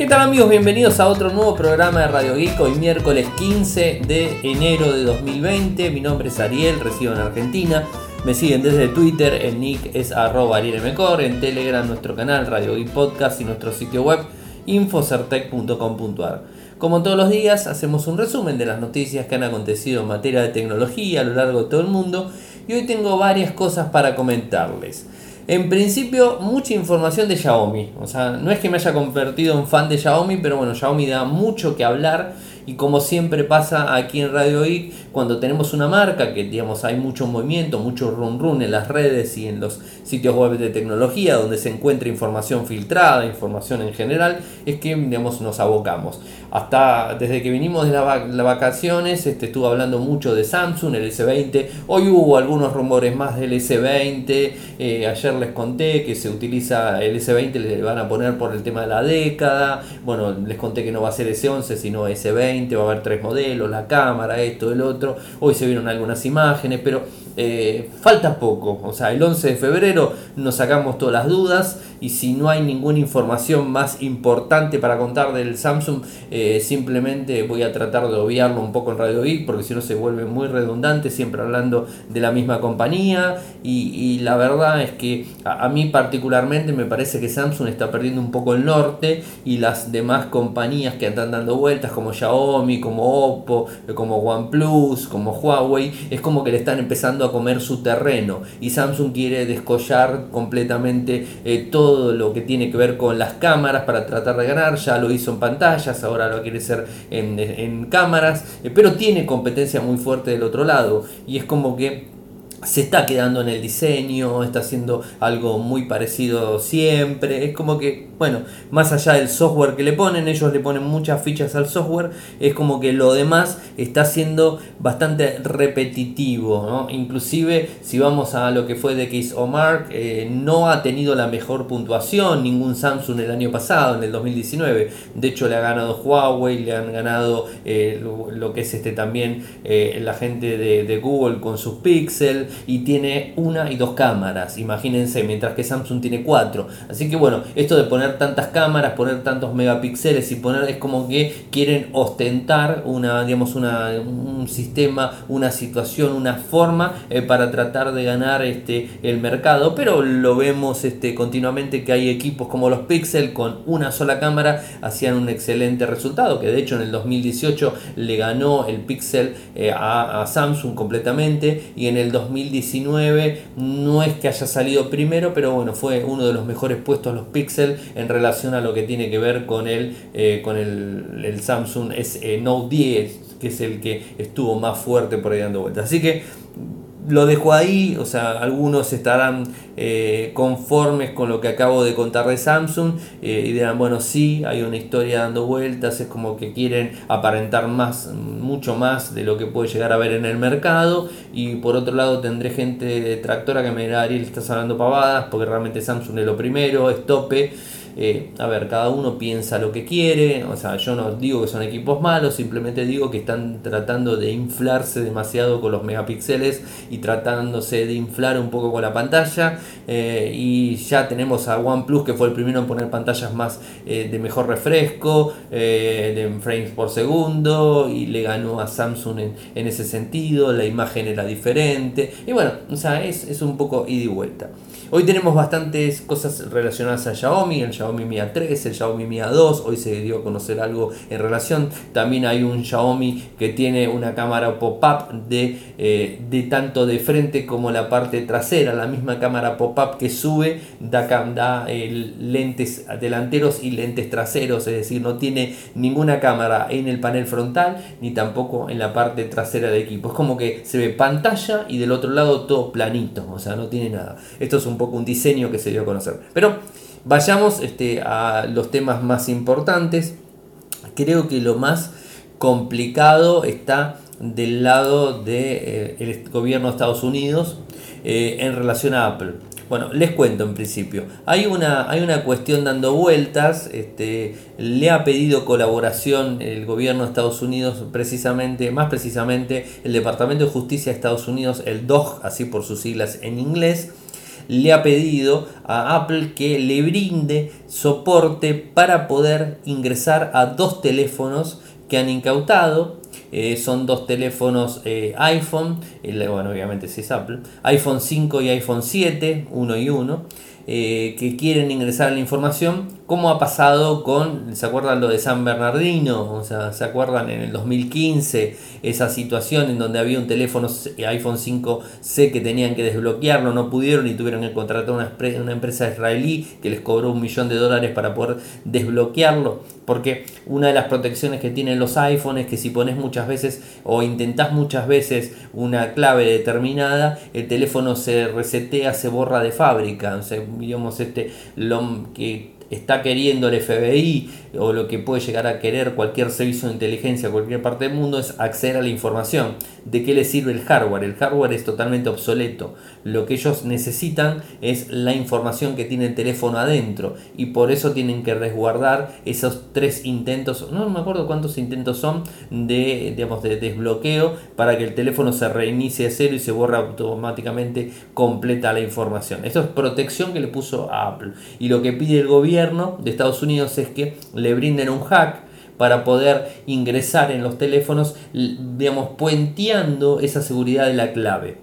¿Qué tal amigos? Bienvenidos a otro nuevo programa de Radio Geek. Hoy miércoles 15 de enero de 2020. Mi nombre es Ariel, resido en Argentina. Me siguen desde Twitter, el nick es arroba arielmcor, en Telegram nuestro canal Radio Geek Podcast y nuestro sitio web infocertec.com.ar. Como todos los días hacemos un resumen de las noticias que han acontecido en materia de tecnología a lo largo de todo el mundo y hoy tengo varias cosas para comentarles. En principio, mucha información de Xiaomi. O sea, no es que me haya convertido en fan de Xiaomi, pero bueno, Xiaomi da mucho que hablar y como siempre pasa aquí en Radio I, cuando tenemos una marca que digamos hay mucho movimiento, mucho run run en las redes y en los sitios web de tecnología donde se encuentra información filtrada, información en general, es que digamos nos abocamos. Hasta desde que vinimos de las vacaciones, este, estuve hablando mucho de Samsung, el S20. Hoy hubo algunos rumores más del S20. Eh, ayer les conté que se utiliza el S20, le van a poner por el tema de la década. Bueno, les conté que no va a ser S11, sino S20. Va a haber tres modelos, la cámara, esto, el otro. Hoy se vieron algunas imágenes, pero eh, falta poco, o sea, el 11 de febrero nos sacamos todas las dudas y si no hay ninguna información más importante para contar del Samsung, eh, simplemente voy a tratar de obviarlo un poco en Radio Geek porque si no se vuelve muy redundante, siempre hablando de la misma compañía. Y, la verdad es que a, mí particularmente me parece que Samsung está perdiendo un poco el norte y las demás compañías que están dando vueltas como Xiaomi, como Oppo, como OnePlus, como Huawei, es como que le están empezando a comer su terreno. Y Samsung quiere descollar completamente eh, todo lo que tiene que ver con las cámaras para tratar de ganar, ya lo hizo en pantallas, ahora lo quiere hacer en, en cámaras, eh, pero tiene competencia muy fuerte del otro lado. Y es como que se está quedando en el diseño, está haciendo algo muy parecido siempre. Es como que, bueno, más allá del software que le ponen, ellos le ponen muchas fichas al software, es como que lo demás está siendo bastante repetitivo. ¿no? Inclusive, si vamos a lo que fue de Case o Mark, eh, no ha tenido la mejor puntuación ningún Samsung el año pasado, en el 2019. De hecho, le ha ganado Huawei, le han ganado eh, lo, que es este también eh, la gente de, de Google con sus Pixel y tiene una y dos cámaras, imagínense, mientras que Samsung tiene cuatro. Así que bueno, esto de poner tantas cámaras, poner tantos megapíxeles y poner es como que quieren ostentar una, digamos, una, un sistema, una situación, una forma eh, para tratar de ganar este, el mercado. Pero lo vemos este, continuamente que hay equipos como los Pixel con una sola cámara hacían un excelente resultado, que de hecho en el 2018 le ganó el Pixel eh, a, a Samsung completamente y en el 2000 2019 no es que haya salido primero, pero bueno, fue uno de los mejores puestos los Pixel en relación a lo que tiene que ver con el, eh, con el, Samsung S, eh, Note 10, que es el que estuvo más fuerte por ahí dando vueltas. Así que lo dejo ahí, o sea, algunos estarán eh, conformes con lo que acabo de contar de Samsung eh, y dirán, bueno, sí, hay una historia dando vueltas, es como que quieren aparentar más, mucho más de lo que puede llegar a ver en el mercado y por otro lado tendré gente detractora que me dirá, Ariel, estás hablando pavadas porque realmente Samsung es lo primero, es tope. Eh, a ver, cada uno piensa lo que quiere, o sea, yo no digo que son equipos malos, simplemente digo que están tratando de inflarse demasiado con los megapíxeles y tratándose de inflar un poco con la pantalla. Eh, y ya tenemos a OnePlus que fue el primero en poner pantallas más eh, de mejor refresco, de frames por segundo, y le ganó a Samsung en, ese sentido, la imagen era diferente, y bueno, o sea, es, es un poco ida y vuelta. Hoy tenemos bastantes cosas relacionadas a Xiaomi, Xiaomi Mi A3, el Xiaomi Mi A2, hoy se dio a conocer algo en relación. También hay un Xiaomi que tiene una cámara pop-up de, eh, de tanto de frente como la parte trasera, la misma cámara pop-up que sube, da, da eh, lentes delanteros y lentes traseros, es decir, no tiene ninguna cámara en el panel frontal ni tampoco en la parte trasera del equipo. Es como que se ve pantalla y del otro lado todo planito, o sea, no tiene nada. Esto es un poco un diseño que se dio a conocer. Pero vayamos este, a los temas más importantes. Creo que lo más complicado está del lado del de, eh, gobierno de Estados Unidos eh, en relación a Apple. Bueno, les cuento en principio. Hay una, hay una cuestión dando vueltas. Este, le ha pedido colaboración el gobierno de Estados Unidos, precisamente, más precisamente el Departamento de Justicia de Estados Unidos, el DOJ, así por sus siglas en inglés, le ha pedido a Apple que le brinde soporte para poder ingresar a dos teléfonos que han incautado. Eh, son dos teléfonos eh, iPhone, bueno, obviamente si es Apple, iPhone 5 y iPhone 7, uno y uno. Eh, que quieren ingresar a la información, como ha pasado con, ¿se acuerdan lo de San Bernardino? O sea, ¿se acuerdan en el 2015 esa situación en donde había un teléfono iPhone 5C que tenían que desbloquearlo, no pudieron y tuvieron que contratar una, una empresa israelí que les cobró un millón de dólares para poder desbloquearlo? Porque una de las protecciones que tienen los iPhones es que si pones muchas veces o intentás muchas veces una clave determinada, el teléfono se resetea, se borra de fábrica. O sea, digamos, este, lo que está queriendo el FBI o lo que puede llegar a querer cualquier servicio de inteligencia cualquier parte del mundo es acceder a la información. ¿De qué le sirve el hardware? El hardware es totalmente obsoleto. Lo que ellos necesitan es la información que tiene el teléfono adentro y por eso tienen que resguardar esos tres intentos, no me acuerdo cuántos intentos son de, digamos, de desbloqueo para que el teléfono se reinicie a cero y se borra automáticamente completa la información. Esto es protección que le puso a Apple y lo que pide el gobierno de Estados Unidos es que le brinden un hack para poder ingresar en los teléfonos, digamos, puenteando esa seguridad de la clave.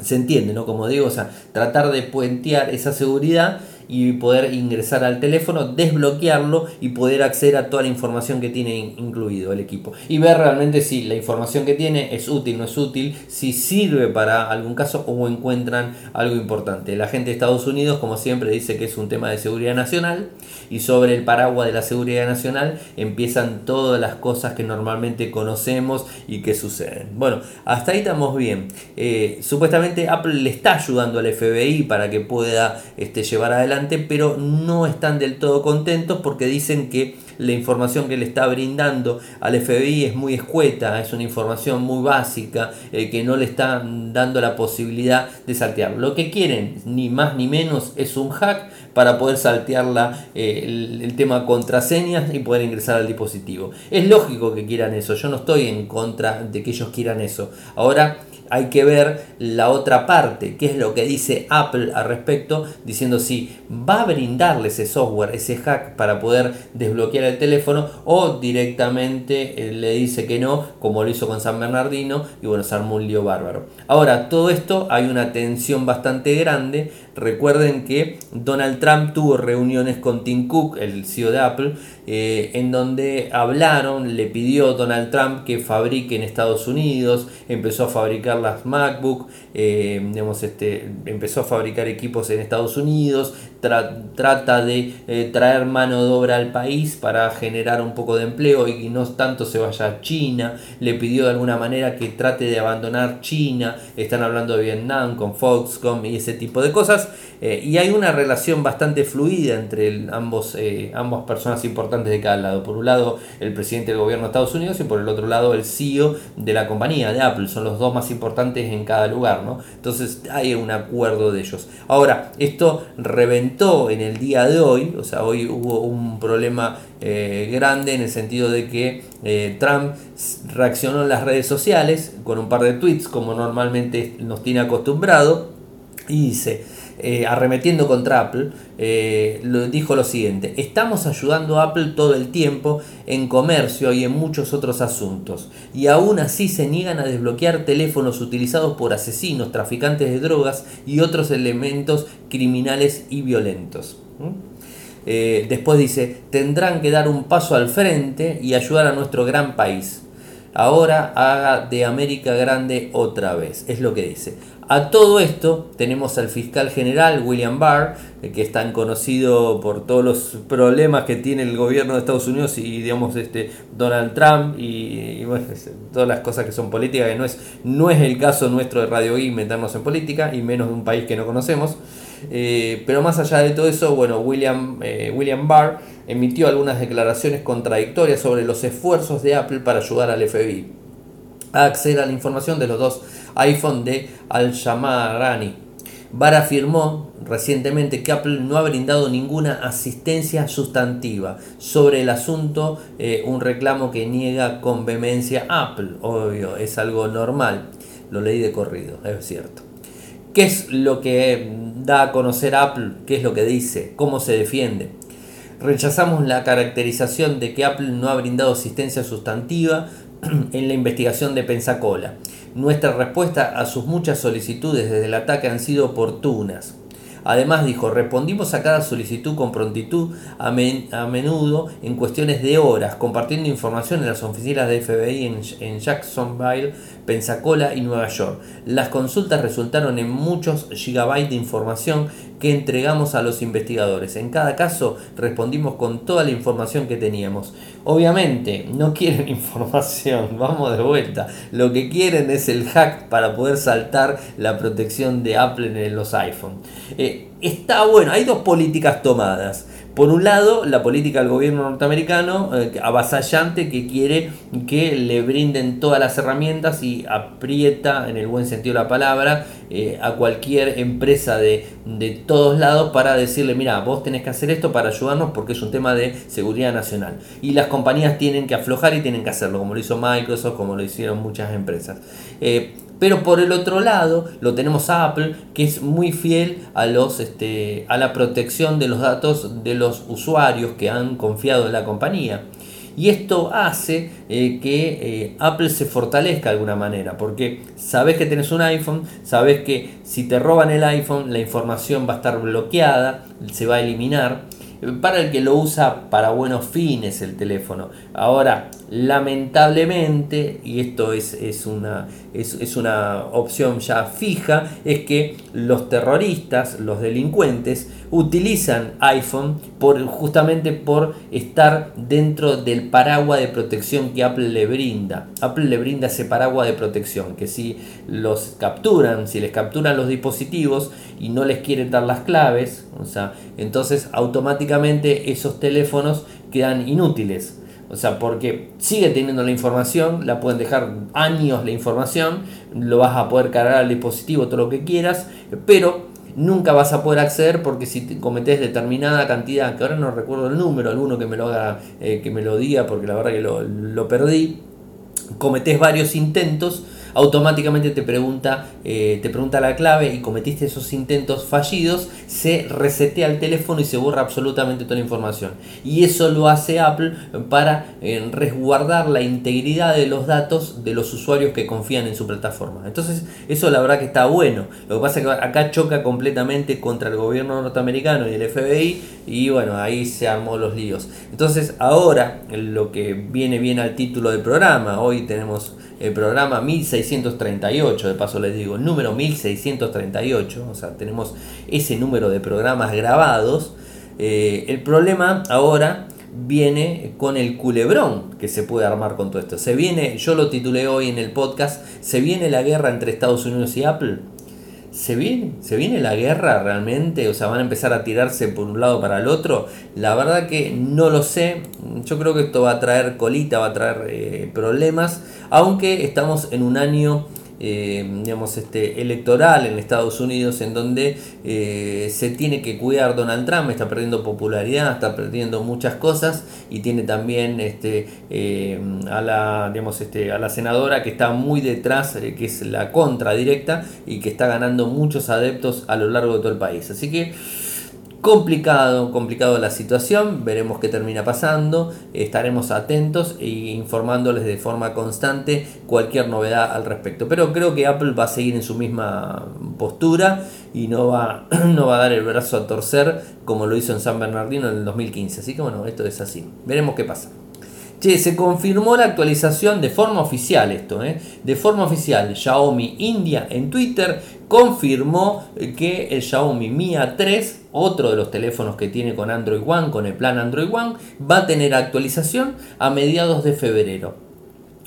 Se entiende, ¿no? Como digo, o sea, tratar de puentear esa seguridad y poder ingresar al teléfono, desbloquearlo y poder acceder a toda la información que tiene incluido el equipo. Y ver realmente si la información que tiene es útil, no es útil, si sirve para algún caso o encuentran algo importante. La gente de Estados Unidos, como siempre, dice que es un tema de seguridad nacional y sobre el paraguas de la seguridad nacional empiezan todas las cosas que normalmente conocemos y que suceden. Bueno, hasta ahí estamos bien. Eh, supuestamente Apple le está ayudando al FBI para que pueda este, llevar adelante pero no están del todo contentos porque dicen que la información que le está brindando al FBI es muy escueta, es una información muy básica, eh, que no le está dando la posibilidad de saltear. Lo que quieren, ni más ni menos, es un hack para poder saltear eh, el, el, tema contraseñas y poder ingresar al dispositivo. Es lógico que quieran eso, yo no estoy en contra de que ellos quieran eso. Ahora, hay que ver la otra parte, qué es lo que dice Apple al respecto, diciendo si va a brindarle ese software, ese hack para poder desbloquear el teléfono o directamente eh, le dice que no, como lo hizo con San Bernardino y bueno, se armó un lío bárbaro. Ahora, todo esto hay una tensión bastante grande. Recuerden que Donald Trump tuvo reuniones con Tim Cook, el CEO de Apple, eh, en donde hablaron, le pidió Donald Trump que fabrique en Estados Unidos, empezó a fabricar las MacBook, eh, este, empezó a fabricar equipos en Estados Unidos, trata de eh, traer mano de obra al país para generar un poco de empleo y no tanto se vaya a China, le pidió de alguna manera que trate de abandonar China, están hablando de Vietnam con Foxconn y ese tipo de cosas, y hay una relación bastante fluida entre ambos, ambas personas importantes de cada lado. Por un lado, el presidente del gobierno de Estados Unidos y por el otro lado, el CEO de la compañía, de Apple. Son los dos más importantes en cada lugar, ¿no? Entonces hay un acuerdo de ellos. Ahora, esto reventó en el día de hoy, o sea, hoy hubo un problema eh, grande en el sentido de que eh, Trump reaccionó en las redes sociales con un par de tweets como normalmente nos tiene acostumbrado y dice eh, arremetiendo contra Apple, eh, dijo lo siguiente, estamos ayudando a Apple todo el tiempo en comercio y en muchos otros asuntos, y aún así se niegan a desbloquear teléfonos utilizados por asesinos, traficantes de drogas y otros elementos criminales y violentos. Eh, después dice, tendrán que dar un paso al frente y ayudar a nuestro gran país. Ahora haga de América grande otra vez, es lo que dice. A todo esto tenemos al fiscal general William Barr, que es tan conocido por todos los problemas que tiene el gobierno de Estados Unidos y digamos este Donald Trump y, todas las cosas que son políticas, que no es, no es el caso nuestro de Radio I meternos en política y menos de un país que no conocemos. Eh, pero más allá de todo eso, bueno, William, eh, William Barr emitió algunas declaraciones contradictorias sobre los esfuerzos de Apple para ayudar al FBI a acceder a la información de los dos iPhone de Al-Shamarani. Barr afirmó recientemente que Apple no ha brindado ninguna asistencia sustantiva sobre el asunto, eh, un reclamo que niega con vehemencia Apple, obvio, es algo normal, lo leí de corrido, es cierto. ¿Qué es lo que da a conocer Apple? ¿Qué es lo que dice? ¿Cómo se defiende? Rechazamos la caracterización de que Apple no ha brindado asistencia sustantiva en la investigación de Pensacola. Nuestra respuesta a sus muchas solicitudes desde el ataque han sido oportunas. Además dijo, respondimos a cada solicitud con prontitud, a, menudo en cuestiones de horas, compartiendo información en las oficinas de FBI en, en, Jacksonville, Pensacola y Nueva York. Las consultas resultaron en muchos gigabytes de información que entregamos a los investigadores. En cada caso respondimos con toda la información que teníamos. Obviamente no quieren información, vamos de vuelta. Lo que quieren es el hack para poder saltar la protección de Apple en los iPhone. Eh, está bueno, hay dos políticas tomadas. Por un lado, la política del gobierno norteamericano eh, avasallante que quiere que le brinden todas las herramientas y aprieta, en el buen sentido de la palabra, eh, a cualquier empresa de, de, todos lados para decirle, mira, vos tenés que hacer esto para ayudarnos porque es un tema de seguridad nacional. Y las compañías tienen que aflojar y tienen que hacerlo, como lo hizo Microsoft, como lo hicieron muchas empresas. Eh, pero por el otro lado lo tenemos a Apple, que es muy fiel a, los, este, a la protección de los datos de los usuarios que han confiado en la compañía. Y esto hace eh, que eh, Apple se fortalezca de alguna manera, porque sabes que tienes un iPhone, sabes que si te roban el iPhone, la información va a estar bloqueada, se va a eliminar para el que lo usa para buenos fines el teléfono. Ahora, lamentablemente, y esto es, es, una, es, una opción ya fija, es que los terroristas, los delincuentes, utilizan iPhone por, justamente por estar dentro del paraguas de protección que Apple le brinda. Apple le brinda ese paraguas de protección, que si los capturan, si les capturan los dispositivos y no les quieren dar las claves, o sea, entonces automáticamente esos teléfonos quedan inútiles. O sea, porque sigue teniendo la información, la pueden dejar años la información, lo vas a poder cargar al dispositivo, todo lo que quieras, pero nunca vas a poder acceder porque si cometes determinada cantidad, que ahora no recuerdo el número, alguno que me lo haga, eh, que me lo diga, porque la verdad que lo, lo perdí, cometés varios intentos, automáticamente te pregunta, eh, te pregunta la clave y cometiste esos intentos fallidos, se resetea el teléfono y se borra absolutamente toda la información. Y eso lo hace Apple para eh, resguardar la integridad de los datos de los usuarios que confían en su plataforma. Entonces, eso la verdad que está bueno. Lo que pasa es que acá choca completamente contra el gobierno norteamericano y el FBI y bueno, ahí se armó los líos. Entonces, ahora lo que viene bien al título del programa, hoy tenemos el programa 1638, de paso les digo, número 1638, o sea, tenemos ese número de programas grabados. Eh, el problema ahora viene con el culebrón que se puede armar con todo esto. Se viene, yo lo titulé hoy en el podcast, se viene la guerra entre Estados Unidos y Apple. ¿Se viene? ¿Se viene la guerra realmente? O sea, van a empezar a tirarse por un lado para el otro. La verdad que no lo sé. Yo creo que esto va a traer colita, va a traer eh, problemas. Aunque estamos en un año eh, digamos, este, electoral en Estados Unidos en donde eh, se tiene que cuidar Donald Trump, está perdiendo popularidad, está perdiendo muchas cosas y tiene también este, eh, a, la, digamos, este, a la senadora que está muy detrás, que es la contra directa y que está ganando muchos adeptos a lo largo de todo el país. Así que complicado, complicado la situación, veremos qué termina pasando, estaremos atentos e informándoles de forma constante cualquier novedad al respecto. Pero creo que Apple va a seguir en su misma postura y no va, no va a dar el brazo a torcer como lo hizo en San Bernardino en el 2015. Así que bueno, esto es así. Veremos qué pasa. Che, se confirmó la actualización de forma oficial esto, ¿eh? de forma oficial. Xiaomi India en Twitter confirmó que el Xiaomi Mi A3, otro de los teléfonos que tiene con Android One, con el plan Android One, va a tener actualización a mediados de febrero.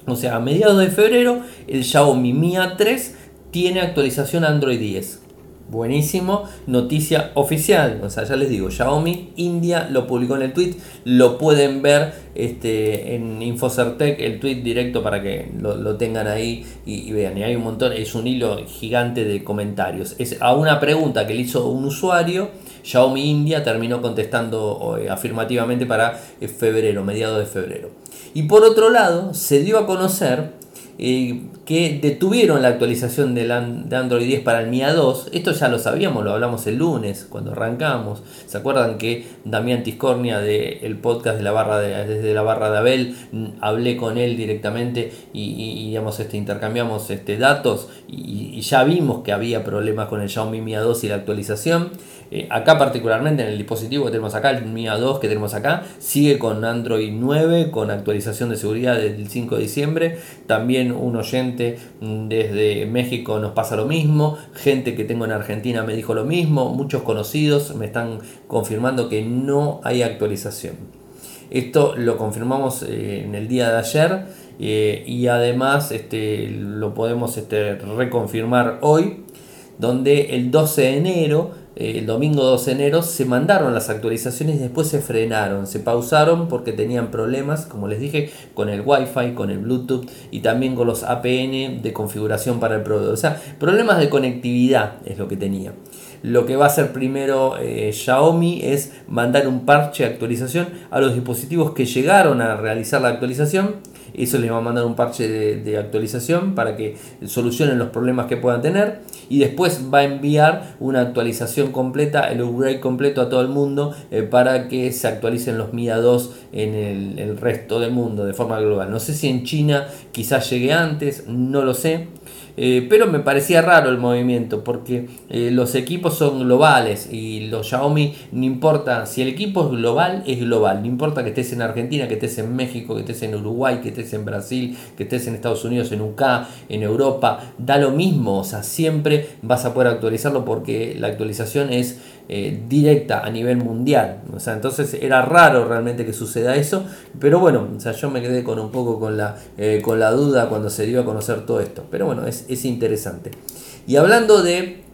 O sea, a mediados de febrero el Xiaomi Mi A3 tiene actualización Android 10. Buenísimo, noticia oficial. O sea, ya les digo, Xiaomi India lo publicó en el tweet. Lo pueden ver este, en Infocertec, el tweet directo para que lo, tengan ahí y, vean. Y hay un montón, es un hilo gigante de comentarios. Es a una pregunta que le hizo un usuario. Xiaomi India terminó contestando eh, afirmativamente para eh, febrero, mediados de febrero. Y por otro lado, se dio a conocer eh, que detuvieron la actualización de, Android 10 para el MIA 2. Esto ya lo sabíamos, lo hablamos el lunes cuando arrancamos. ¿Se acuerdan que Damián Tiscornia del podcast de la barra de, desde la barra de Abel mm, hablé con él directamente y, digamos, este, intercambiamos este, datos y, ya vimos que había problemas con el Xiaomi Mi A2 y la actualización. Eh, acá particularmente en el dispositivo que tenemos acá, el Mi A2 que tenemos acá, sigue con Android 9, con actualización de seguridad del 5 de diciembre. También un oyente mm, desde México nos pasa lo mismo. Gente que tengo en Argentina me dijo lo mismo. Muchos conocidos me están confirmando que no hay actualización. Esto lo confirmamos eh, en el día de ayer eh, y además este, lo podemos este, reconfirmar hoy, donde el 12 de enero, el domingo 12 de enero, se mandaron las actualizaciones y después se frenaron, se pausaron porque tenían problemas, como les dije, con el Wi-Fi, con el Bluetooth y también con los APN de configuración para el proveedor. O sea, problemas de conectividad es lo que tenía. Lo que va a hacer primero eh, Xiaomi es mandar un parche de actualización a los dispositivos que llegaron a realizar la actualización eso les va a mandar un parche de, actualización para que solucionen los problemas que puedan tener. Y después va a enviar una actualización completa, el upgrade completo a todo el mundo eh, para que se actualicen los MIA 2 en el, el resto del mundo de forma global. No sé si en China quizás llegue antes, no lo sé. Eh, pero me parecía raro el movimiento porque eh, los equipos son globales y los Xiaomi no importa, si el equipo es global, es global, no importa que estés en Argentina, que estés en México, que estés en Uruguay, que estés en Brasil, que estés en Estados Unidos, en UK, en Europa, da lo mismo, o sea, siempre vas a poder actualizarlo porque la actualización es eh, directa a nivel mundial. O sea, entonces era raro realmente que suceda eso, pero bueno, o sea, yo me quedé con un poco con la, eh, con la duda cuando se dio a conocer todo esto. Pero bueno, es, interesante. Y hablando de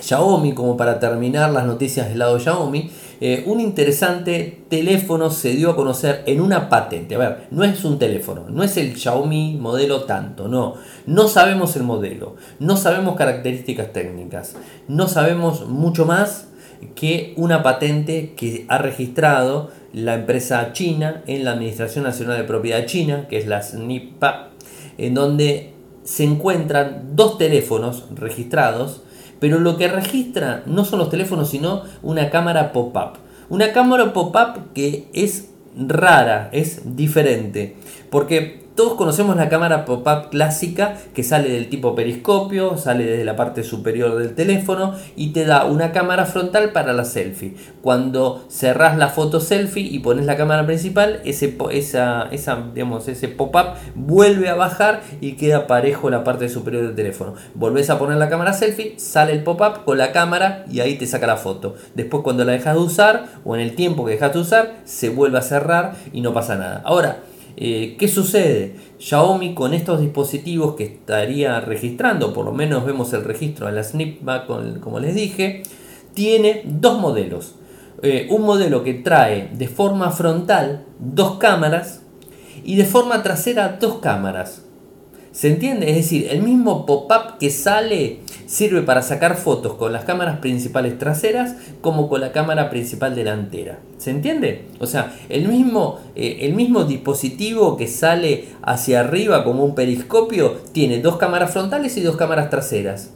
Xiaomi, como para terminar las noticias del lado de Xiaomi, eh, un interesante teléfono se dio a conocer en una patente. A ver, no es un teléfono, no es el Xiaomi modelo tanto, no. No sabemos el modelo, no sabemos características técnicas, no sabemos mucho más que una patente que ha registrado la empresa china en la Administración Nacional de Propiedad China, que es la SNIPA, en donde se encuentran dos teléfonos registrados, pero lo que registra no son los teléfonos, sino una cámara pop-up. Una cámara pop-up que es rara, es diferente, porque todos conocemos la cámara pop-up clásica que sale del tipo periscopio, sale desde la parte superior del teléfono y te da una cámara frontal para la selfie. Cuando cerrás la foto selfie y pones la cámara principal, ese, esa, esa, ese pop-up vuelve a bajar y queda parejo la parte superior del teléfono. Volvés a poner la cámara selfie, sale el pop-up con la cámara y ahí te saca la foto. Después cuando la dejas de usar o en el tiempo que dejas de usar, se vuelve a cerrar y no pasa nada. Ahora, eh, ¿Qué sucede? Xiaomi con estos dispositivos que estaría registrando, por lo menos vemos el registro de la Snipback como les dije, tiene dos modelos. Eh, un modelo que trae de forma frontal dos cámaras y de forma trasera dos cámaras. ¿Se entiende? Es decir, el mismo pop-up que sale sirve para sacar fotos con las cámaras principales traseras como con la cámara principal delantera. ¿Se entiende? O sea, el mismo, eh, el mismo dispositivo que sale hacia arriba como un periscopio tiene dos cámaras frontales y dos cámaras traseras.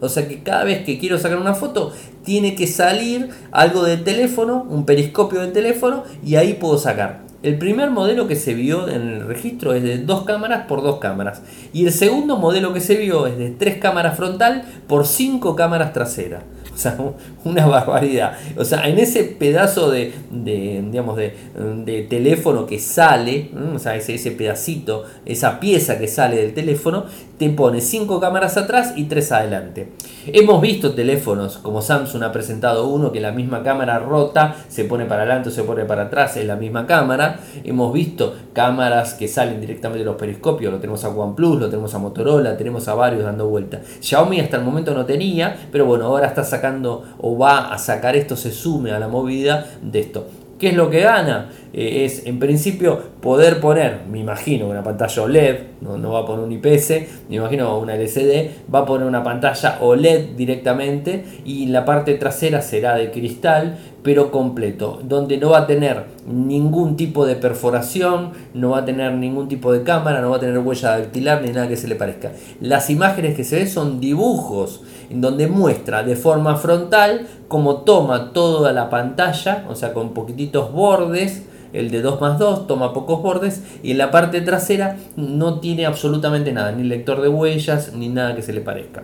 O sea que cada vez que quiero sacar una foto, tiene que salir algo del teléfono, un periscopio del teléfono, y ahí puedo sacar. El primer modelo que se vio en el registro es de dos cámaras por dos cámaras. Y el segundo modelo que se vio es de tres cámaras frontal por cinco cámaras traseras. O sea, una barbaridad. O sea, en ese pedazo de, digamos, de, teléfono que sale, o sea, ese, ese pedacito, esa pieza que sale del teléfono, te pone cinco cámaras atrás y tres adelante. Hemos visto teléfonos como Samsung ha presentado uno que la misma cámara rota, se pone para adelante o se pone para atrás, es la misma cámara. Hemos visto cámaras que salen directamente de los periscopios, lo tenemos a OnePlus, lo tenemos a Motorola, tenemos a varios dando vuelta. Xiaomi hasta el momento no tenía, pero bueno, ahora está sacando o va a sacar esto, se sume a la movida de esto. ¿Qué es lo que gana? Eh, es en principio poder poner, me imagino, una pantalla OLED, no, va a poner un IPS, me imagino una LCD, va a poner una pantalla OLED directamente y la parte trasera será de cristal pero completo, donde no va a tener ningún tipo de perforación, no va a tener ningún tipo de cámara, no va a tener huella dactilar ni nada que se le parezca. Las imágenes que se ven son dibujos, en donde muestra de forma frontal cómo toma toda la pantalla, o sea, con poquititos bordes, el de 2 más 2 toma pocos bordes y en la parte trasera no tiene absolutamente nada, ni lector de huellas ni nada que se le parezca.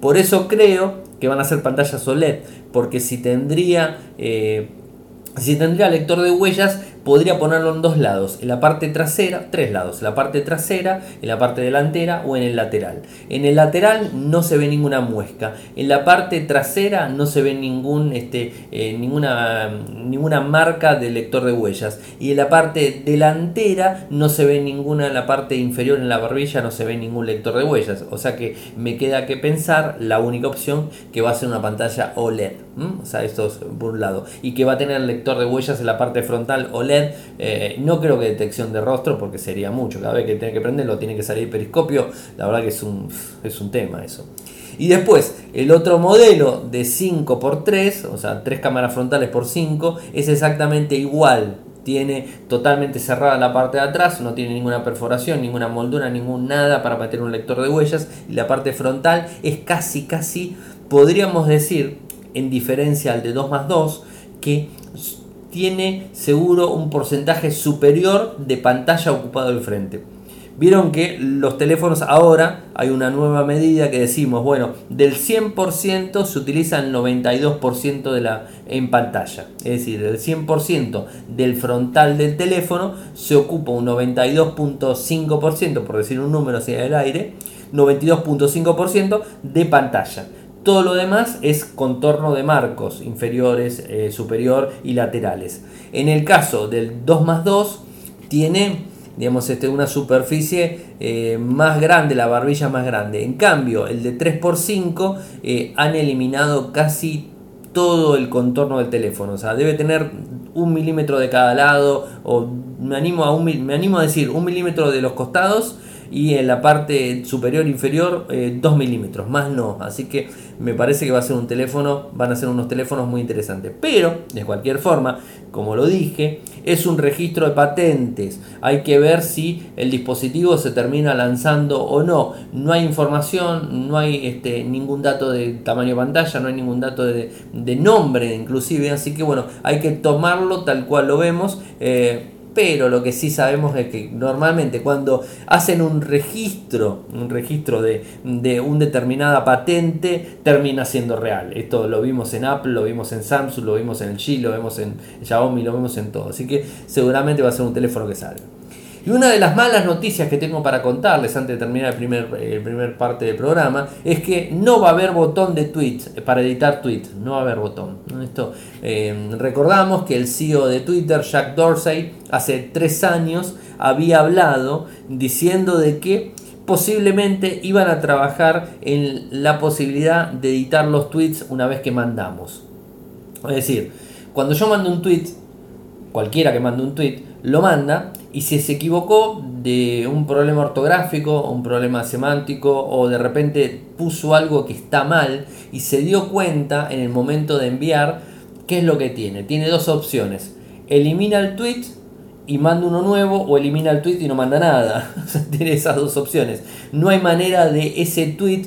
Por eso creo que van a ser pantallas OLED, porque si tendría, eh, si tendría lector de huellas, podría ponerlo en dos lados, en la parte trasera, tres lados, en la parte trasera, en la parte delantera o en el lateral. En el lateral no se ve ninguna muesca, en la parte trasera no se ve ningún, este, eh, ninguna, ninguna marca de lector de huellas. Y en la parte delantera no se ve ninguna, en la parte inferior en la barbilla no se ve ningún lector de huellas, o sea que me queda que pensar la única opción que va a ser una pantalla OLED, o sea esto es por un lado, y que va a tener lector de huellas en la parte frontal OLED eh, no creo que detección de rostro porque sería mucho. Cada vez que tiene que prenderlo tiene que salir periscopio. La verdad que es un, es un tema eso. Y después, el otro modelo de 5x3, o sea, 3 cámaras frontales por 5, es exactamente igual. Tiene totalmente cerrada la parte de atrás, no tiene ninguna perforación, ninguna moldura, ningún nada para meter un lector de huellas. Y la parte frontal es casi, casi, podríamos decir, en diferencia al de 2 más 2, que tiene seguro un porcentaje superior de pantalla ocupado al frente. Vieron que los teléfonos ahora hay una nueva medida que decimos, bueno, del 100% se utiliza el 92% de la, en pantalla. Es decir, del 100% del frontal del teléfono se ocupa un 92.5%, por decir un número hacia el aire, 92.5% de pantalla. Todo lo demás es contorno de marcos inferiores, eh, superior y laterales. En el caso del 2 más 2 tiene digamos, este, una superficie eh, más grande, la barbilla más grande. En cambio, el de 3x5 eh, han eliminado casi todo el contorno del teléfono. O sea, debe tener un milímetro de cada lado, o me animo a, un, me animo a decir un milímetro de los costados y en la parte superior inferior 2 eh, milímetros, más no. Así que me parece que va a ser un teléfono, van a ser unos teléfonos muy interesantes. Pero, de cualquier forma, como lo dije, es un registro de patentes. Hay que ver si el dispositivo se termina lanzando o no. No hay información, no hay este, ningún dato de tamaño de pantalla, no hay ningún dato de, nombre inclusive. Así que bueno, hay que tomarlo tal cual lo vemos. Eh, pero lo que sí sabemos es que normalmente cuando hacen un registro, un registro de, de una determinada patente, termina siendo real. Esto lo vimos en Apple, lo vimos en Samsung, lo vimos en G, lo vemos en Xiaomi, lo vemos en todo. Así que seguramente va a ser un teléfono que salga. Y una de las malas noticias que tengo para contarles antes de terminar el primer, el primer parte del programa es que no va a haber botón de tweets para editar tweets. No va a haber botón. Esto, eh, recordamos que el CEO de Twitter, Jack Dorsey, hace tres años había hablado diciendo de que posiblemente iban a trabajar en la posibilidad de editar los tweets una vez que mandamos. Es decir, cuando yo mando un tweet, cualquiera que mande un tweet, lo manda y si se equivocó de un problema ortográfico, un problema semántico o de repente puso algo que está mal y se dio cuenta en el momento de enviar, ¿qué es lo que tiene? Tiene dos opciones. Elimina el tweet y manda uno nuevo o elimina el tweet y no manda nada. tiene esas dos opciones. No hay manera de ese tweet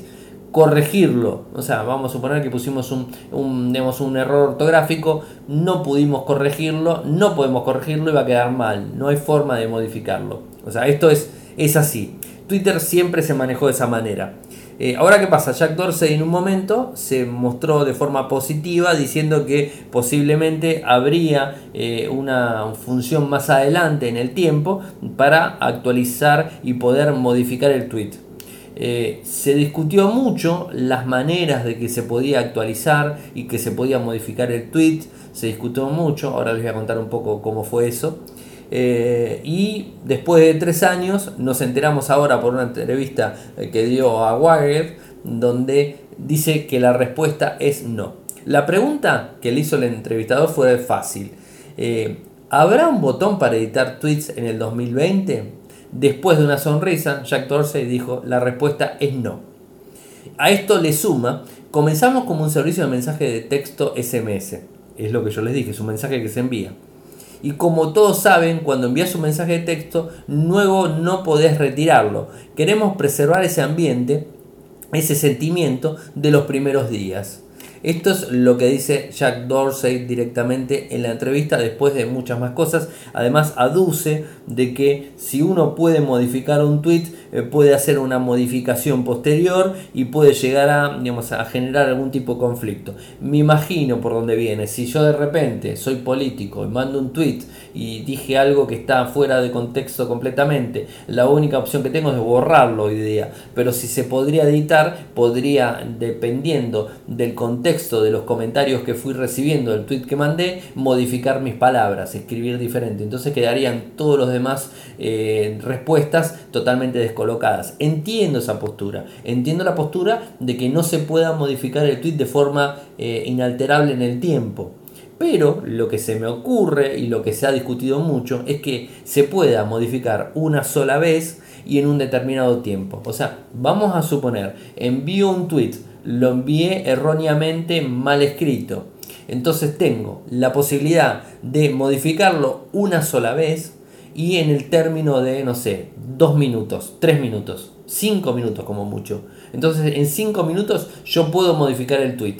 corregirlo. O sea, vamos a suponer que pusimos un, un, un error ortográfico, no pudimos corregirlo, no podemos corregirlo y va a quedar mal. No hay forma de modificarlo. O sea, esto es, es así. Twitter siempre se manejó de esa manera. Eh, ahora, ¿qué pasa? Jack Dorsey en un momento se mostró de forma positiva diciendo que posiblemente habría eh, una función más adelante en el tiempo para actualizar y poder modificar el tweet. Eh, se discutió mucho las maneras de que se podía actualizar y que se podía modificar el tweet, se discutió mucho, ahora les voy a contar un poco cómo fue eso. Eh, y después de tres años nos enteramos ahora por una entrevista eh, que dio a Wired, donde dice que la respuesta es no. La pregunta que le hizo el entrevistador fue fácil. ¿Habrá un botón para editar tweets en el 2020? Después de una sonrisa, Jack Dorsey dijo, la respuesta es no. A esto le suma, comenzamos como un servicio de mensaje de texto SMS. Es lo que yo les dije, es un mensaje que se envía. Y como todos saben, cuando envías un mensaje de texto, luego no podés retirarlo. Queremos preservar ese ambiente, ese sentimiento de los primeros días. Esto es lo que dice Jack Dorsey directamente en la entrevista después de muchas más cosas. Además aduce de que si uno puede modificar un tweet, eh, puede hacer una modificación posterior y puede llegar a, digamos, a generar algún tipo de conflicto. Me imagino por dónde viene. Si yo de repente soy político y mando un tweet y dije algo que está fuera de contexto completamente, la única opción que tengo es borrarlo hoy día. Pero si se podría editar, podría, dependiendo del contexto, de los comentarios que fui recibiendo del tweet que mandé, modificar mis palabras, escribir diferente. Entonces quedarían todos los demás eh, respuestas totalmente descolocadas. Entiendo esa postura. Entiendo la postura de que no se pueda modificar el tweet de forma eh, inalterable en el tiempo. Pero lo que se me ocurre y lo que se ha discutido mucho es que se pueda modificar una sola vez y en un determinado tiempo. O sea, vamos a suponer, envío un tweet lo envié erróneamente mal escrito. Entonces tengo la posibilidad de modificarlo una sola vez y en el término de, no sé, dos minutos, tres minutos, cinco minutos como mucho. Entonces en cinco minutos yo puedo modificar el tweet.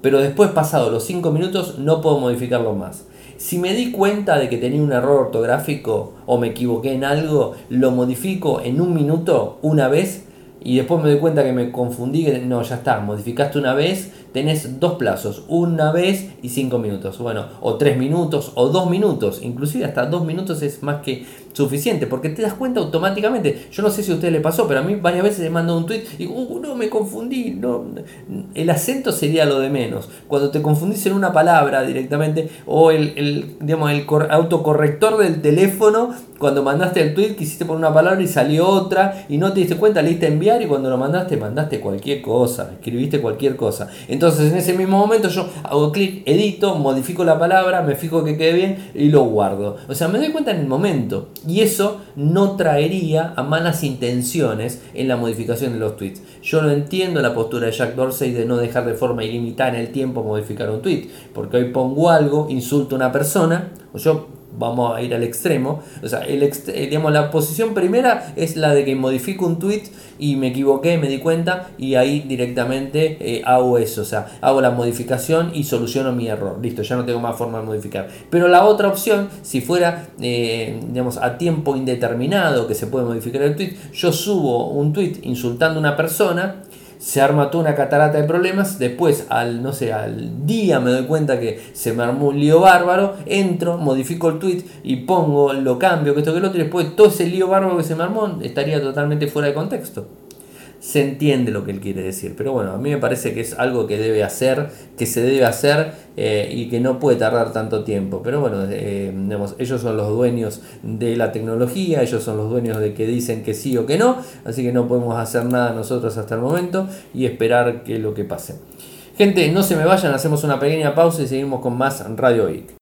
Pero después pasado los cinco minutos no puedo modificarlo más. Si me di cuenta de que tenía un error ortográfico o me equivoqué en algo, lo modifico en un minuto, una vez, y después me doy cuenta que me confundí, que no, ya está, modificaste una vez, tenés dos plazos, una vez y cinco minutos, bueno, o tres minutos, o dos minutos, inclusive hasta dos minutos es más que suficiente, porque te das cuenta automáticamente, yo no sé si a usted le pasó, pero a mí varias veces le mando un tweet y uh, no, me confundí, no, el acento sería lo de menos, cuando te confundís en una palabra directamente, o el, el digamos, el autocorrector del teléfono, cuando mandaste el tweet, quisiste poner una palabra y salió otra, y no te diste cuenta, le enviar, y cuando lo mandaste, mandaste cualquier cosa, escribiste cualquier cosa. Entonces en ese mismo momento yo hago clic, edito, modifico la palabra, me fijo que quede bien y lo guardo. O sea, me doy cuenta en el momento. Y eso no traería a malas intenciones en la modificación de los tweets. Yo lo entiendo la postura de Jack Dorsey de no dejar de forma ilimitada en el tiempo modificar un tweet. Porque hoy pongo algo, insulto a una persona, o yo vamos a ir al extremo. O sea, el eh, digamos, la posición primera es la de que modifico un tweet y me equivoqué, me di cuenta y ahí directamente eh, hago eso. O sea, hago la modificación y soluciono mi error. Listo, ya no tengo más forma de modificar. Pero la otra opción, si fuera eh, digamos, a tiempo indeterminado que se puede modificar el tweet, yo subo un tweet insultando a una persona se arma toda una catarata de problemas, después al, no sé, al día me doy cuenta que se me armó un lío bárbaro, entro, modifico el tweet y pongo, lo cambio, que esto que lo otro, y después todo ese lío bárbaro que se me armó estaría totalmente fuera de contexto se entiende lo que él quiere decir. Pero bueno, a mí me parece que es algo que debe hacer, que se debe hacer eh, y que no puede tardar tanto tiempo. Pero bueno, eh, ellos son los dueños de la tecnología, ellos son los dueños de que dicen que sí o que no, así que no podemos hacer nada nosotros hasta el momento y esperar que lo que pase. Gente, no se me vayan, hacemos una pequeña pausa y seguimos con más Radio Geek.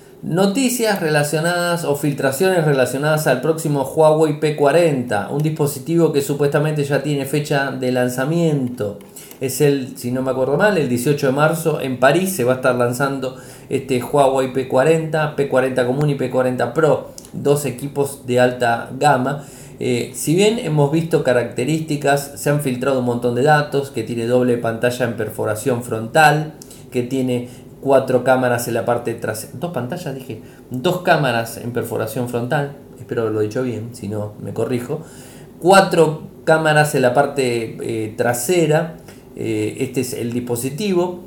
Noticias relacionadas o filtraciones relacionadas al próximo Huawei P40, un dispositivo que supuestamente ya tiene fecha de lanzamiento. Es el, si no me acuerdo mal, el 18 de marzo en París se va a estar lanzando este Huawei P40, P40 común y P40 Pro, dos equipos de alta gama. Eh, si bien hemos visto características, se han filtrado un montón de datos, que tiene doble pantalla en perforación frontal, que tiene cuatro cámaras en la parte trasera, dos pantallas dije, dos cámaras en perforación frontal, espero haberlo dicho bien, si no me corrijo, cuatro cámaras en la parte eh, trasera, eh, este es el dispositivo,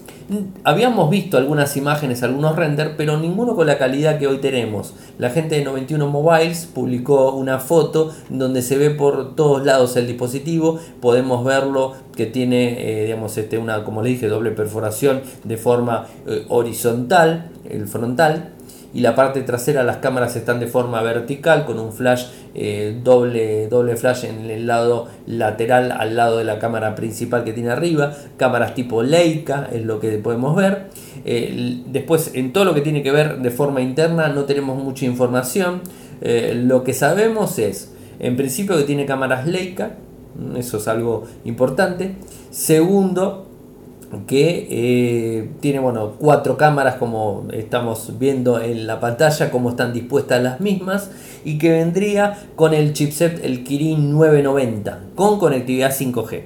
Habíamos visto algunas imágenes, algunos renders, pero ninguno con la calidad que hoy tenemos. La gente de 91 Mobiles publicó una foto donde se ve por todos lados el dispositivo. Podemos verlo que tiene, eh, digamos, este, una, como le dije, doble perforación de forma eh, horizontal, el frontal y la parte trasera las cámaras están de forma vertical con un flash eh, doble, doble flash en el lado lateral al lado de la cámara principal que tiene arriba. Cámaras tipo Leica es lo que podemos ver. Eh, después en todo lo que tiene que ver de forma interna no tenemos mucha información. Eh, lo que sabemos es en principio que tiene cámaras Leica eso es algo importante. Segundo que eh, tiene bueno, cuatro cámaras como estamos viendo en la pantalla, como están dispuestas las mismas, y que vendría con el chipset el Kirin 990 con conectividad 5G.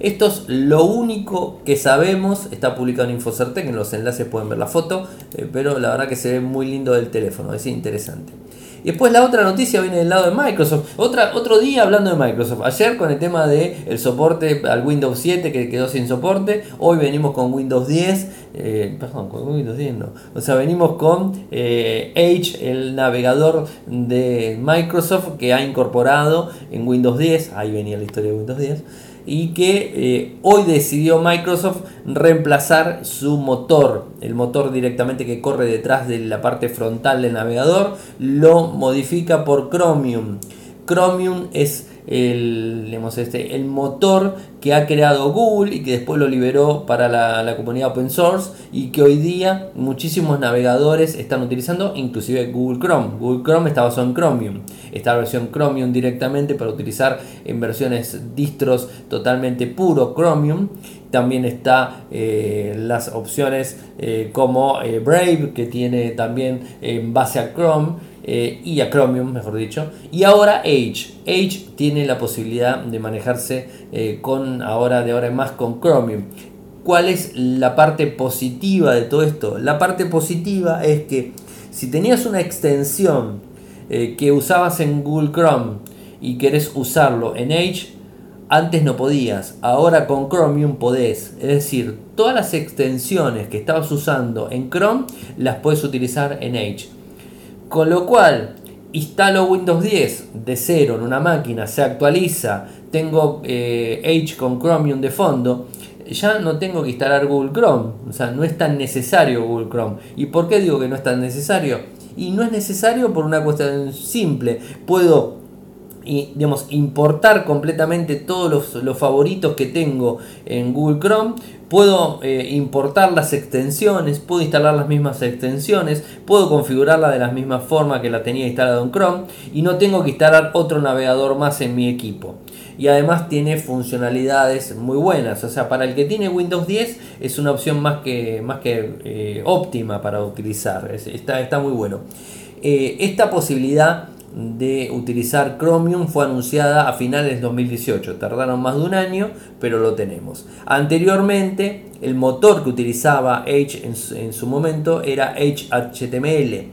Esto es lo único que sabemos, está publicado en Infocertec, en los enlaces pueden ver la foto, eh, pero la verdad que se ve muy lindo del teléfono, es interesante. Y después la otra noticia viene del lado de Microsoft. Otra, otro día hablando de Microsoft. Ayer con el tema del el soporte al Windows 7 que quedó sin soporte. Hoy venimos con Windows 10. Eh, perdón, con Windows 10 no. O sea, venimos con eh, Edge, el navegador de Microsoft que ha incorporado en Windows 10. Ahí venía la historia de Windows 10 y que eh, hoy decidió Microsoft reemplazar su motor, el motor directamente que corre detrás de la parte frontal del navegador, lo modifica por Chromium. Chromium es el, este, el motor que ha creado Google y que después lo liberó para la, comunidad open source y que hoy día muchísimos navegadores están utilizando, inclusive Google Chrome. Google Chrome está basado en Chromium. Esta versión Chromium directamente para utilizar en versiones distros totalmente puro Chromium. También está eh, las opciones eh, como eh, Brave que tiene también en base a Chrome eh, y a Chromium, mejor dicho. Y ahora Edge. Edge tiene la posibilidad de manejarse eh, con ahora de ahora en más con Chromium. ¿Cuál es la parte positiva de todo esto? La parte positiva es que si tenías una extensión eh, que usabas en Google Chrome y querés usarlo en Edge, antes no podías, ahora con Chromium podés. Es decir, todas las extensiones que estabas usando en Chrome las puedes utilizar en Edge. Con lo cual, instalo Windows 10 de cero en una máquina, se actualiza, tengo eh, Edge con Chromium de fondo, ya no tengo que instalar Google Chrome. O sea, no es tan necesario Google Chrome. ¿Y por qué digo que no es tan necesario? Y no es necesario por una cuestión simple. Puedo digamos, importar completamente todos los, los, favoritos que tengo en Google Chrome puedo eh, importar las extensiones, puedo instalar las mismas extensiones, puedo configurarla de la misma forma que la tenía instalada en Chrome y no tengo que instalar otro navegador más en mi equipo. Y además tiene funcionalidades muy buenas, o sea, para el que tiene Windows 10 es una opción más que, más que eh, óptima para utilizar, está, está muy bueno. Eh, esta posibilidad de utilizar Chromium fue anunciada a finales de 2018. Tardaron más de un año, pero lo tenemos. Anteriormente, el motor que utilizaba Edge en su, momento era Edge HTML.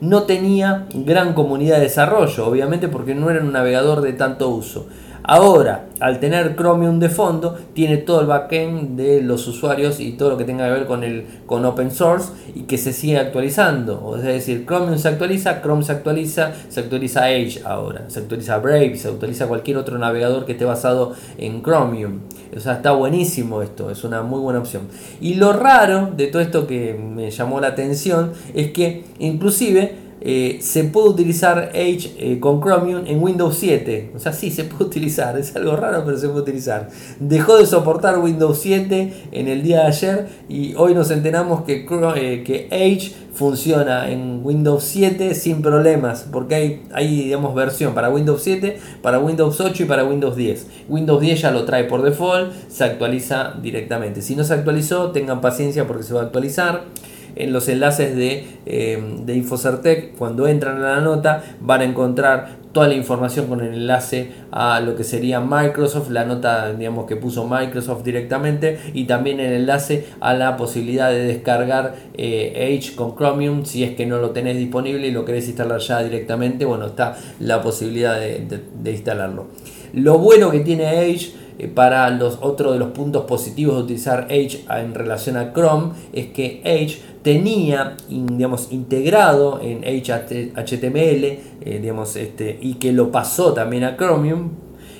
No tenía gran comunidad de desarrollo, obviamente porque no era un navegador de tanto uso. Ahora, al tener Chromium de fondo, tiene todo el backend de los usuarios y todo lo que tenga que ver con el con open source y que se sigue actualizando. O es decir, Chromium se actualiza, Chrome se actualiza, se actualiza Edge ahora, se actualiza Brave, se actualiza cualquier otro navegador que esté basado en Chromium. O sea, está buenísimo esto, es una muy buena opción. Y lo raro de todo esto que me llamó la atención es que inclusive eh, se puede utilizar Edge eh, con Chromium en Windows 7. O sea, sí, se puede utilizar. Es algo raro, pero se puede utilizar. Dejó de soportar Windows 7 en el día de ayer y hoy nos enteramos que, eh, que Edge funciona en Windows 7 sin problemas. Porque hay, hay, digamos, versión para Windows 7, para Windows 8 y para Windows 10. Windows 10 ya lo trae por default, se actualiza directamente. Si no se actualizó, tengan paciencia porque se va a actualizar en los enlaces de, eh, de Infocertec, cuando entran a la nota, van a encontrar toda la información con el enlace a lo que sería Microsoft, la nota digamos que puso Microsoft directamente y también el enlace a la posibilidad de descargar eh, Edge con Chromium si es que no lo tenés disponible y lo querés instalar ya directamente, bueno está la posibilidad de, de instalarlo. Lo bueno que tiene Edge eh, para los otro de los puntos positivos de utilizar Edge en relación a Chrome es que Edge tenía digamos, integrado en HTML eh, digamos, este, y que lo pasó también a Chromium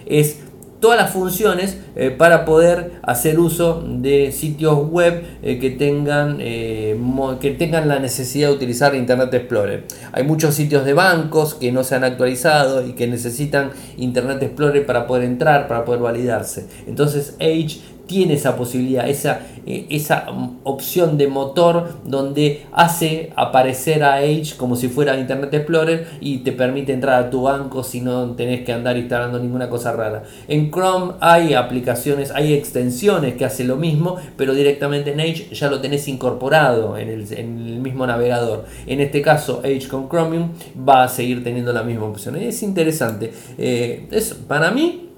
es todas las funciones eh, para poder hacer uso de sitios web eh, que, tengan, que tengan la necesidad de utilizar Internet Explorer. Hay muchos sitios de bancos que no se han actualizado y que necesitan Internet Explorer para poder entrar, para poder validarse. Entonces Edge tiene esa posibilidad, esa, eh, esa mm, opción de motor donde hace aparecer a Edge como si fuera Internet Explorer y te permite entrar a tu banco si no tenés que andar instalando ninguna cosa rara. En Chrome hay aplicaciones, hay extensiones que hacen lo mismo, pero directamente en Edge ya lo tenés incorporado en el, mismo navegador. En este caso, Edge con Chromium va a seguir teniendo la misma opción. Es interesante. Eh, es, para mí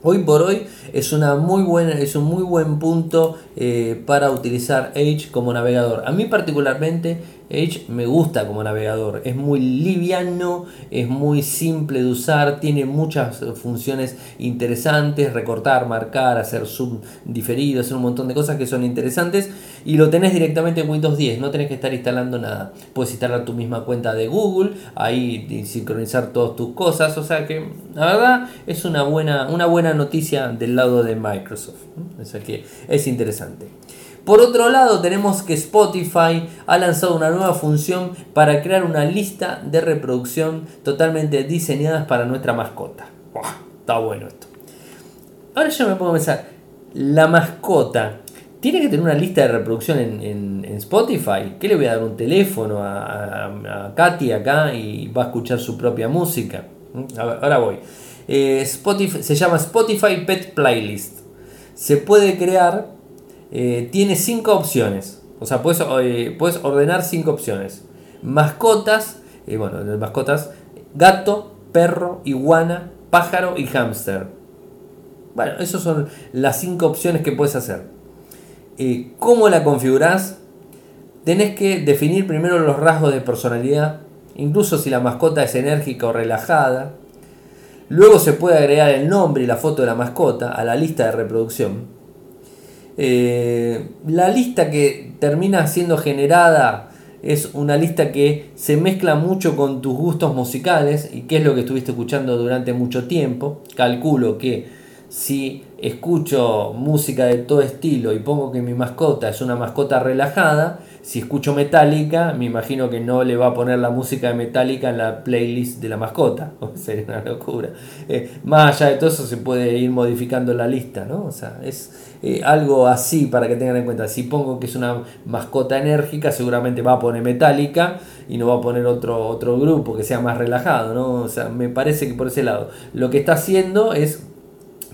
Hoy por hoy es, una muy buena, es un muy buen punto eh, para utilizar Edge como navegador. A mí particularmente Edge me gusta como navegador, es muy liviano, es muy simple de usar, tiene muchas funciones interesantes, recortar, marcar, hacer zoom diferido, hacer un montón de cosas que son interesantes y lo tenés directamente en Windows 10, no tenés que estar instalando nada. Puedes instalar tu misma cuenta de Google, ahí sincronizar todas tus cosas, o sea que la verdad es una buena, una buena noticia del lado de Microsoft, o sea que es interesante. Por otro lado, tenemos que Spotify ha lanzado una nueva función para crear una lista de reproducción totalmente diseñadas para nuestra mascota. está bueno esto. Ahora yo me pongo a pensar, la mascota tiene que tener una lista de reproducción en, Spotify. ¿Qué le voy a dar un teléfono a, Katy acá y va a escuchar su propia música? ¿Mm? ahora voy. Eh, Spotify, se llama Spotify Pet Playlist. Se puede crear eh, tiene cinco opciones. O sea, puedes, eh, puedes ordenar cinco opciones. Mascotas, eh, mascotas, gato, perro, iguana, pájaro y hámster. Bueno, esas son las cinco opciones que puedes hacer. ¿Cómo la configuras? Tenés que definir primero los rasgos de personalidad, incluso si la mascota es enérgica o relajada. Luego se puede agregar el nombre y la foto de la mascota a la lista de reproducción. Eh, la lista que termina siendo generada es una lista que se mezcla mucho con tus gustos musicales y que es lo que estuviste escuchando durante mucho tiempo. Calculo que si escucho música de todo estilo y pongo que mi mascota es una mascota relajada, si escucho Metallica, me imagino que no le va a poner la música de Metallica en la playlist de la mascota. Sería una locura. Eh, más allá de todo eso se puede ir modificando la lista, ¿no? O sea, es eh, algo así para que tengan en cuenta. Si pongo que es una mascota enérgica, seguramente va a poner Metallica y no va a poner otro, otro grupo que sea más relajado, ¿no? O sea, me parece que por ese lado. Lo que está haciendo es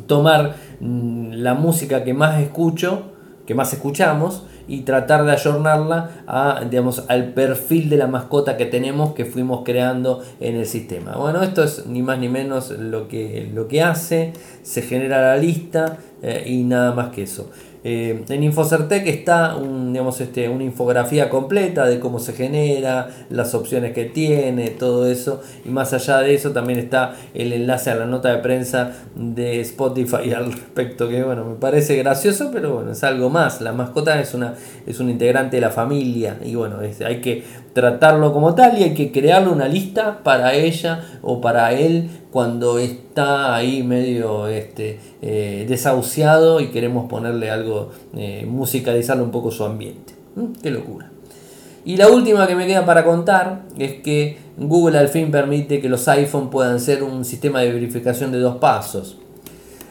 tomar mm, la música que más escucho, que más escuchamos, y tratar de ayornarla a, digamos, al perfil de la mascota que tenemos que fuimos creando en el sistema. Bueno, esto es ni más ni menos lo que, lo que hace, se genera la lista eh, y nada más que eso. Eh, en Infocertec está digamos, este, una infografía completa de cómo se genera, las opciones que tiene, todo eso. Y más allá de eso también está el enlace a la nota de prensa de Spotify al respecto, que bueno, me parece gracioso, pero bueno, es algo más. La mascota es, una, es un integrante de la familia y bueno, hay que tratarlo como tal y hay que crearle una lista para ella o para él cuando está ahí medio este, eh, desahuciado y queremos ponerle algo, eh, musicalizarle un poco su ambiente. ¿Mm? Qué locura. Y la última que me queda para contar es que Google al fin permite que los iPhone puedan ser un sistema de verificación de dos pasos.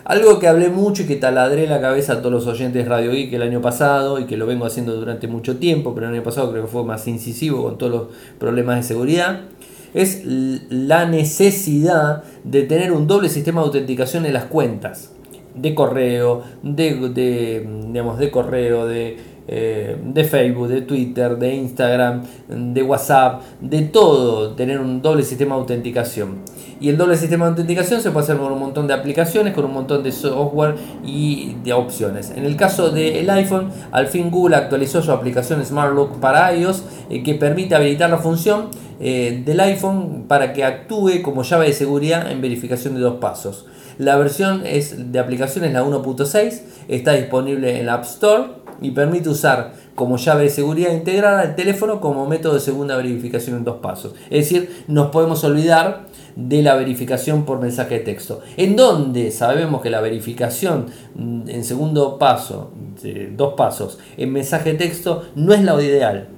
Algo que hablé mucho y que taladré la cabeza a todos los oyentes de Radio Geek el año pasado y que lo vengo haciendo durante mucho tiempo, pero el año pasado creo que fue más incisivo con todos los problemas de seguridad es la necesidad de tener un doble sistema de autenticación en las cuentas. De correo, de, de digamos, de correo, de, eh, de Facebook, de Twitter, de Instagram, de WhatsApp, de todo, tener un doble sistema de autenticación. Y el doble sistema de autenticación se puede hacer con un montón de aplicaciones, con un montón de software y de opciones. En el caso del iPhone, al fin Google actualizó su aplicación Smart Look para iOS eh, que permite habilitar la función eh, del iPhone para que actúe como llave de seguridad en verificación de dos pasos. La versión es, de aplicación es la 1.6, está disponible en la App Store y permite usar como llave de seguridad integrada el teléfono como método de segunda verificación en dos pasos. Es decir, nos podemos olvidar de la verificación por mensaje de texto. En donde sabemos que la verificación mm, en segundo paso, dos pasos, en mensaje de texto no es la ideal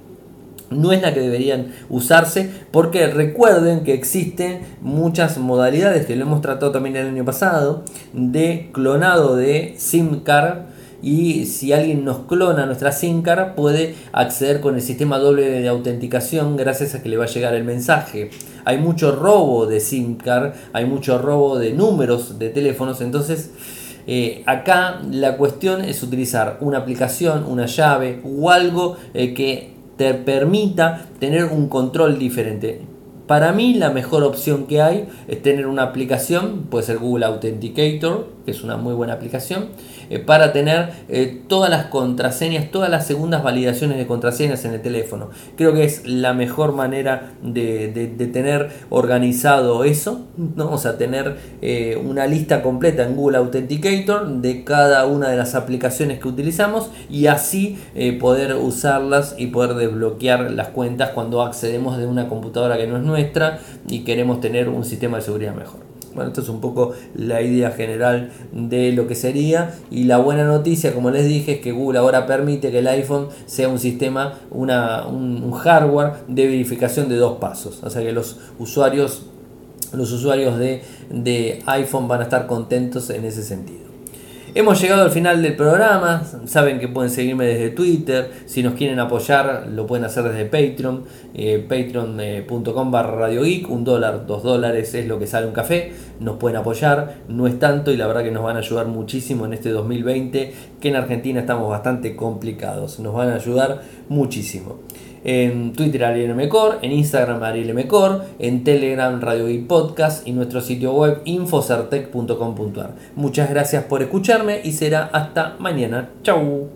no es la que deberían usarse porque recuerden que existen muchas modalidades que lo hemos tratado también el año pasado de clonado de SIM card y si alguien nos clona nuestra SIM card puede acceder con el sistema doble de autenticación gracias a que le va a llegar el mensaje. Hay mucho robo de SIM card, hay mucho robo de números de teléfonos, entonces eh, acá la cuestión es utilizar una aplicación, una llave o algo eh, que te permita tener un control diferente. Para mí la mejor opción que hay es tener una aplicación, puede ser Google Authenticator, que es una muy buena aplicación, eh, para tener eh, todas las contraseñas, todas las segundas validaciones de contraseñas en el teléfono. Creo que es la mejor manera de, tener organizado eso, ¿no? o sea, tener eh, una lista completa en Google Authenticator de cada una de las aplicaciones que utilizamos y así poder usarlas y poder desbloquear las cuentas cuando accedemos de una computadora que no es nuestra y queremos tener un sistema de seguridad mejor. Bueno, esto es un poco la idea general de lo que sería. Y la buena noticia, como les dije, es que Google ahora permite que el iPhone sea un sistema, una, un, hardware de verificación de dos pasos. O sea que los usuarios, los usuarios de, de iPhone van a estar contentos en ese sentido. Hemos llegado al final del programa. Saben que pueden seguirme desde Twitter. Si nos quieren apoyar, lo pueden hacer desde Patreon. Eh, Patreon.com barra Radio Geek. Un dólar, dos dólares es lo que sale un café. Nos pueden apoyar. No es tanto y la verdad que nos van a ayudar muchísimo en este 2020. Que en Argentina estamos bastante complicados. Nos van a ayudar muchísimo en Twitter Ariel Mecor, en Instagram Ariel Mecor, en Telegram Radio y Podcast y nuestro sitio web infocertec.com.ar. Muchas gracias por escucharme y será hasta mañana. Chau.